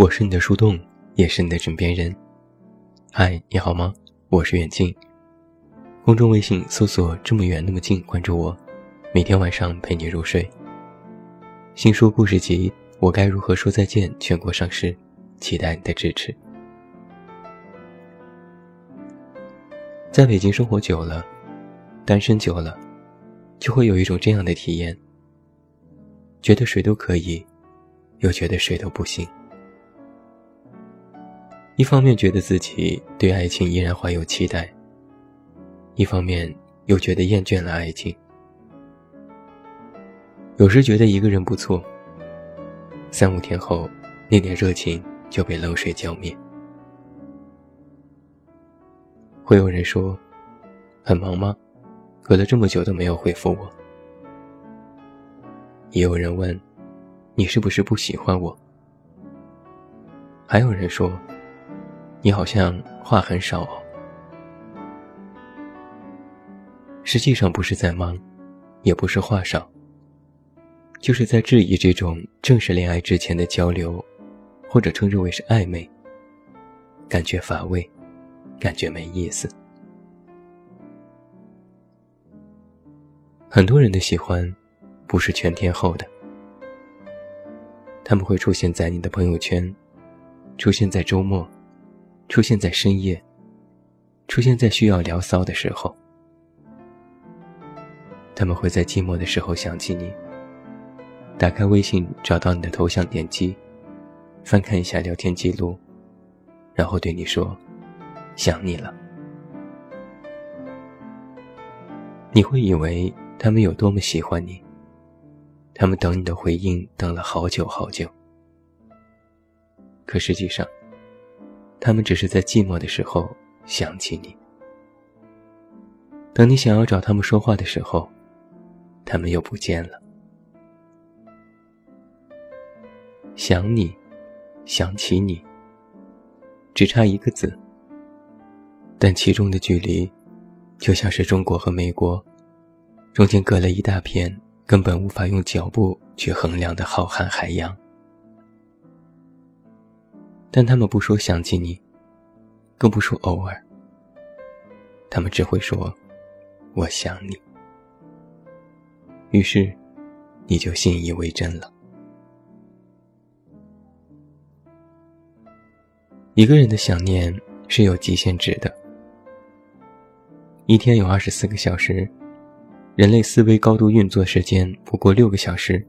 我是你的树洞，也是你的枕边人。嗨，你好吗？我是远近。公众微信搜索“这么远那么近”，关注我，每天晚上陪你入睡。新书故事集《我该如何说再见》全国上市，期待你的支持。在北京生活久了，单身久了，就会有一种这样的体验：觉得谁都可以，又觉得谁都不行。一方面觉得自己对爱情依然怀有期待，一方面又觉得厌倦了爱情。有时觉得一个人不错，三五天后，那点热情就被冷水浇灭。会有人说：“很忙吗？隔了这么久都没有回复我。”也有人问：“你是不是不喜欢我？”还有人说。你好像话很少哦。实际上不是在忙，也不是话少，就是在质疑这种正式恋爱之前的交流，或者称之为是暧昧，感觉乏味，感觉没意思。很多人的喜欢，不是全天候的，他们会出现在你的朋友圈，出现在周末。出现在深夜，出现在需要聊骚的时候，他们会在寂寞的时候想起你。打开微信，找到你的头像，点击，翻看一下聊天记录，然后对你说：“想你了。”你会以为他们有多么喜欢你，他们等你的回应等了好久好久，可实际上。他们只是在寂寞的时候想起你，等你想要找他们说话的时候，他们又不见了。想你，想起你，只差一个字，但其中的距离，就像是中国和美国中间隔了一大片根本无法用脚步去衡量的浩瀚海洋。但他们不说想起你，更不说偶尔。他们只会说：“我想你。”于是，你就信以为真了。一个人的想念是有极限值的。一天有二十四个小时，人类思维高度运作时间不过六个小时。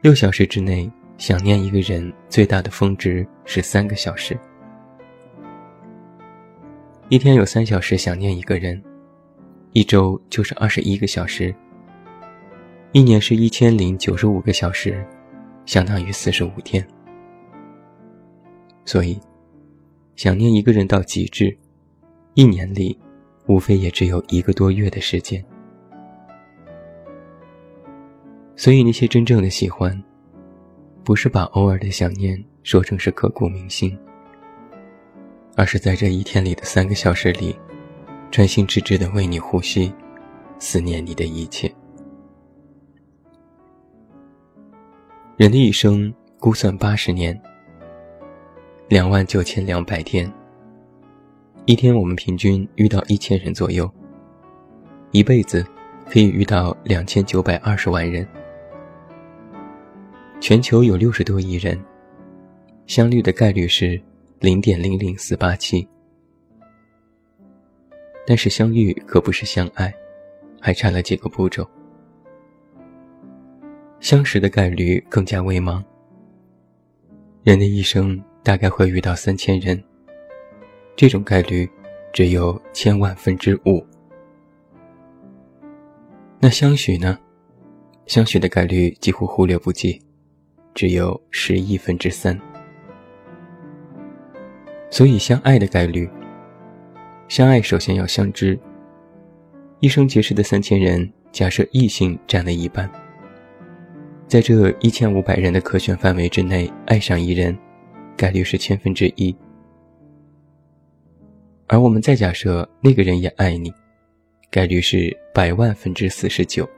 六小时之内。想念一个人最大的峰值是三个小时。一天有三小时想念一个人，一周就是二十一个小时。一年是一千零九十五个小时，相当于四十五天。所以，想念一个人到极致，一年里，无非也只有一个多月的时间。所以，那些真正的喜欢。不是把偶尔的想念说成是刻骨铭心，而是在这一天里的三个小时里，专心致志的为你呼吸，思念你的一切。人的一生估算八十年，两万九千两百天。一天我们平均遇到一千人左右，一辈子可以遇到两千九百二十万人。全球有六十多亿人，相遇的概率是零点零零四八七。但是相遇可不是相爱，还差了几个步骤。相识的概率更加微茫。人的一生大概会遇到三千人，这种概率只有千万分之五。那相许呢？相许的概率几乎忽略不计。只有十亿分之三，所以相爱的概率，相爱首先要相知。一生结识的三千人，假设异性占了一半，在这一千五百人的可选范围之内，爱上一人，概率是千分之一。而我们再假设那个人也爱你，概率是百万分之四十九。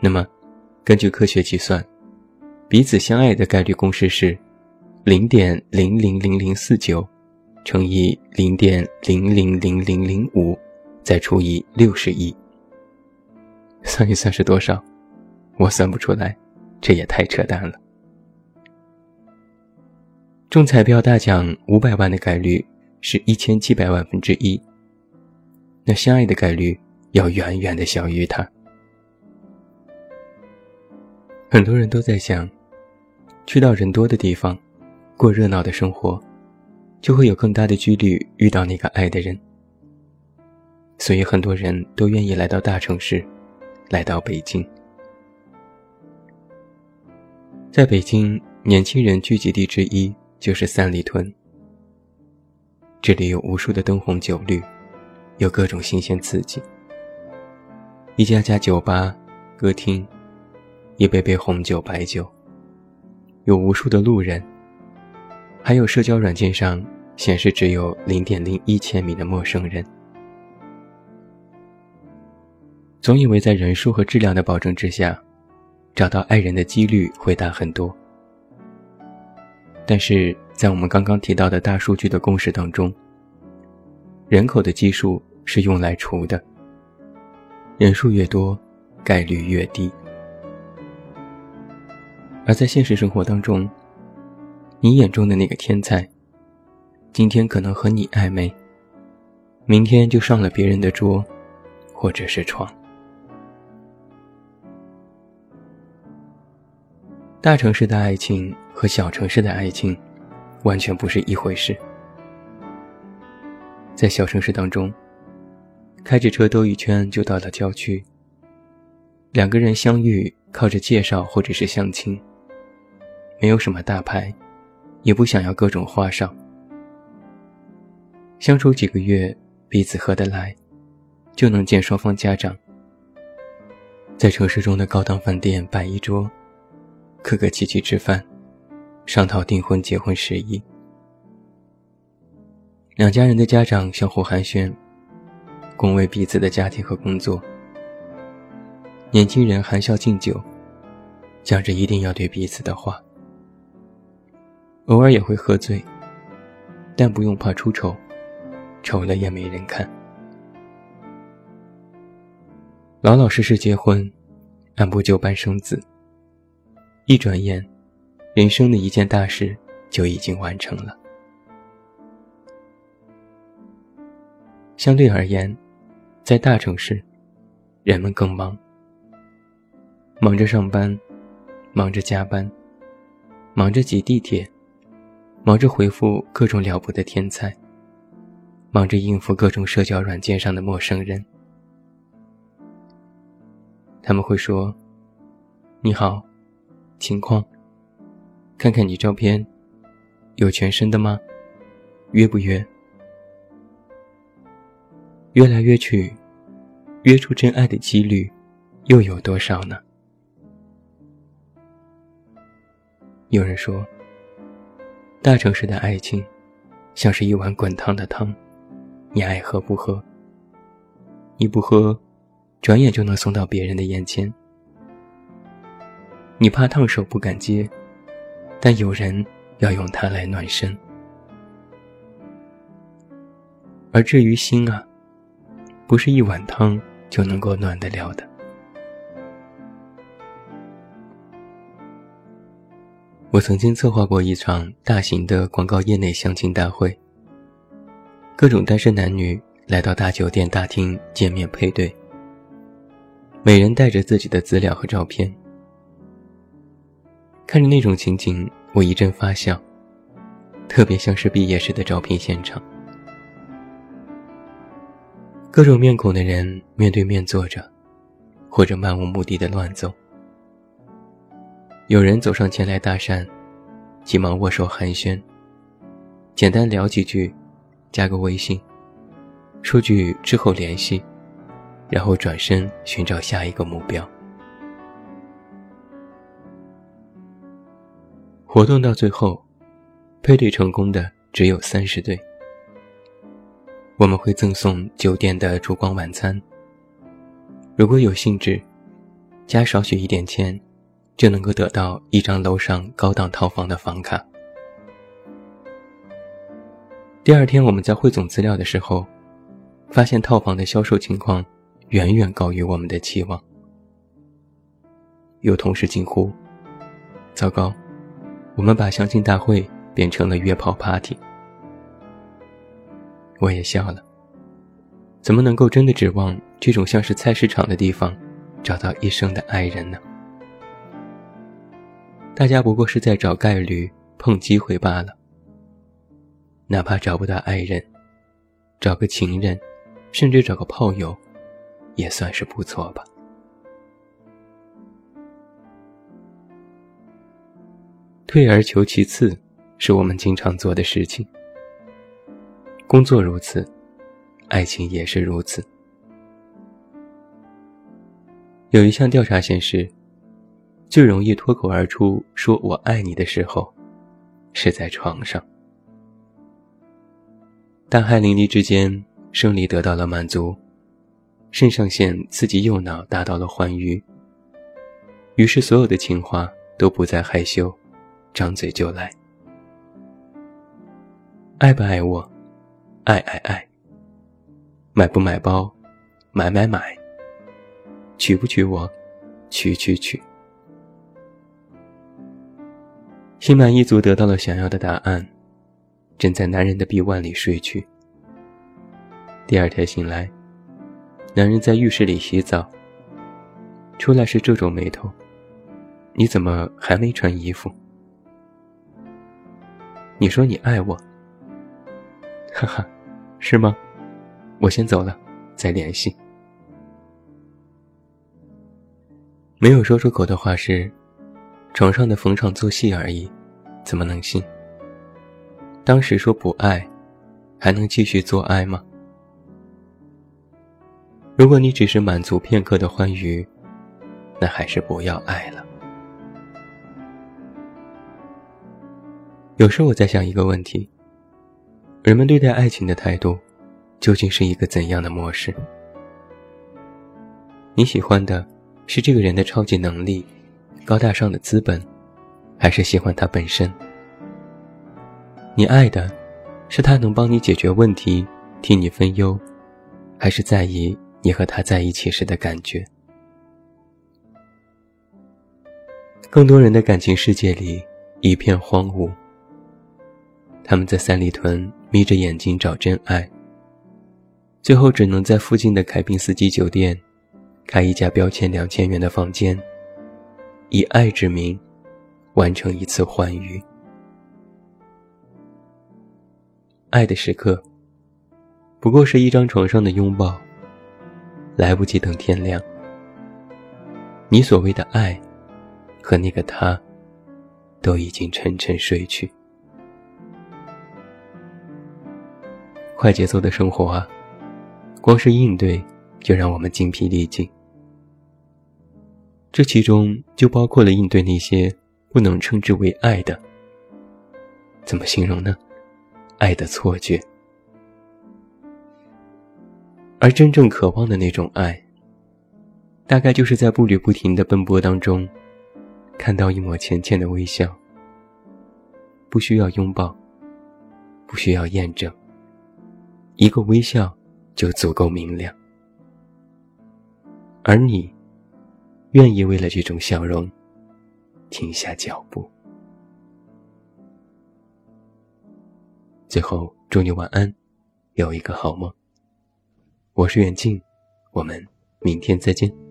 那么，根据科学计算。彼此相爱的概率公式是零点零零零零四九乘以零点零零零零零五，再除以六十亿。算一算是多少？我算不出来，这也太扯淡了。中彩票大奖五百万的概率是一千七百万分之一，那相爱的概率要远远的小于它。很多人都在想，去到人多的地方，过热闹的生活，就会有更大的几率遇到那个爱的人。所以很多人都愿意来到大城市，来到北京。在北京，年轻人聚集地之一。就是三里屯，这里有无数的灯红酒绿，有各种新鲜刺激。一家家酒吧、歌厅，一杯杯红酒、白酒，有无数的路人，还有社交软件上显示只有零点零一千米的陌生人。总以为在人数和质量的保证之下，找到爱人的几率会大很多。但是在我们刚刚提到的大数据的公式当中，人口的基数是用来除的，人数越多，概率越低。而在现实生活当中，你眼中的那个天才，今天可能和你暧昧，明天就上了别人的桌，或者是床。大城市的爱情。和小城市的爱情，完全不是一回事。在小城市当中，开着车兜一圈就到了郊区。两个人相遇，靠着介绍或者是相亲，没有什么大牌，也不想要各种花哨。相处几个月，彼此合得来，就能见双方家长。在城市中的高档饭店摆一桌，客客气气吃饭。商讨订婚、结婚事宜，两家人的家长相互寒暄，恭维彼此的家庭和工作。年轻人含笑敬酒，讲着一定要对彼此的话。偶尔也会喝醉，但不用怕出丑，丑了也没人看。老老实实结婚，按部就班生子，一转眼。人生的一件大事就已经完成了。相对而言，在大城市，人们更忙，忙着上班，忙着加班，忙着挤地铁，忙着回复各种了不得天才，忙着应付各种社交软件上的陌生人。他们会说：“你好，情况。”看看你照片，有全身的吗？约不约？约来约去，约出真爱的几率又有多少呢？有人说，大城市的爱情像是一碗滚烫的汤，你爱喝不喝？你不喝，转眼就能送到别人的眼前。你怕烫手不敢接。但有人要用它来暖身，而至于心啊，不是一碗汤就能够暖得了的。我曾经策划过一场大型的广告业内相亲大会，各种单身男女来到大酒店大厅见面配对，每人带着自己的资料和照片。看着那种情景，我一阵发笑，特别像是毕业时的招聘现场。各种面孔的人面对面坐着，或者漫无目的的乱走。有人走上前来搭讪，急忙握手寒暄，简单聊几句，加个微信，说句之后联系，然后转身寻找下一个目标。活动到最后，配对成功的只有三十对。我们会赠送酒店的烛光晚餐。如果有兴致，加少许一点钱，就能够得到一张楼上高档套房的房卡。第二天，我们在汇总资料的时候，发现套房的销售情况远远高于我们的期望。有同事惊呼：“糟糕，我们把相亲大会变成了约炮 party。”我也笑了。怎么能够真的指望这种像是菜市场的地方，找到一生的爱人呢？大家不过是在找概率、碰机会罢了。哪怕找不到爱人，找个情人，甚至找个炮友，也算是不错吧。退而求其次，是我们经常做的事情。工作如此，爱情也是如此。有一项调查显示。最容易脱口而出说“我爱你”的时候，是在床上。大汗淋漓之间，生理得到了满足，肾上腺刺激右脑达到了欢愉。于是，所有的情话都不再害羞，张嘴就来。爱不爱我？爱爱爱。买不买包？买买买。娶不娶我？娶娶娶。心满意足得到了想要的答案，枕在男人的臂弯里睡去。第二天醒来，男人在浴室里洗澡。出来时皱皱眉头：“你怎么还没穿衣服？”你说你爱我，哈哈，是吗？我先走了，再联系。没有说出口的话是。床上的逢场作戏而已，怎么能信？当时说不爱，还能继续做爱吗？如果你只是满足片刻的欢愉，那还是不要爱了。有时我在想一个问题：人们对待爱情的态度，究竟是一个怎样的模式？你喜欢的是这个人的超级能力？高大上的资本，还是喜欢他本身？你爱的，是他能帮你解决问题、替你分忧，还是在意你和他在一起时的感觉？更多人的感情世界里一片荒芜，他们在三里屯眯着眼睛找真爱，最后只能在附近的凯宾斯基酒店开一家标签两千元的房间。以爱之名，完成一次欢愉。爱的时刻，不过是一张床上的拥抱，来不及等天亮。你所谓的爱，和那个他，都已经沉沉睡去。快节奏的生活啊，光是应对就让我们精疲力尽。这其中就包括了应对那些不能称之为爱的，怎么形容呢？爱的错觉。而真正渴望的那种爱，大概就是在步履不停的奔波当中，看到一抹浅浅的微笑。不需要拥抱，不需要验证，一个微笑就足够明亮。而你。愿意为了这种笑容停下脚步。最后，祝你晚安，有一个好梦。我是远近，我们明天再见。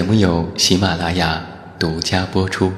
节目由喜马拉雅独家播出。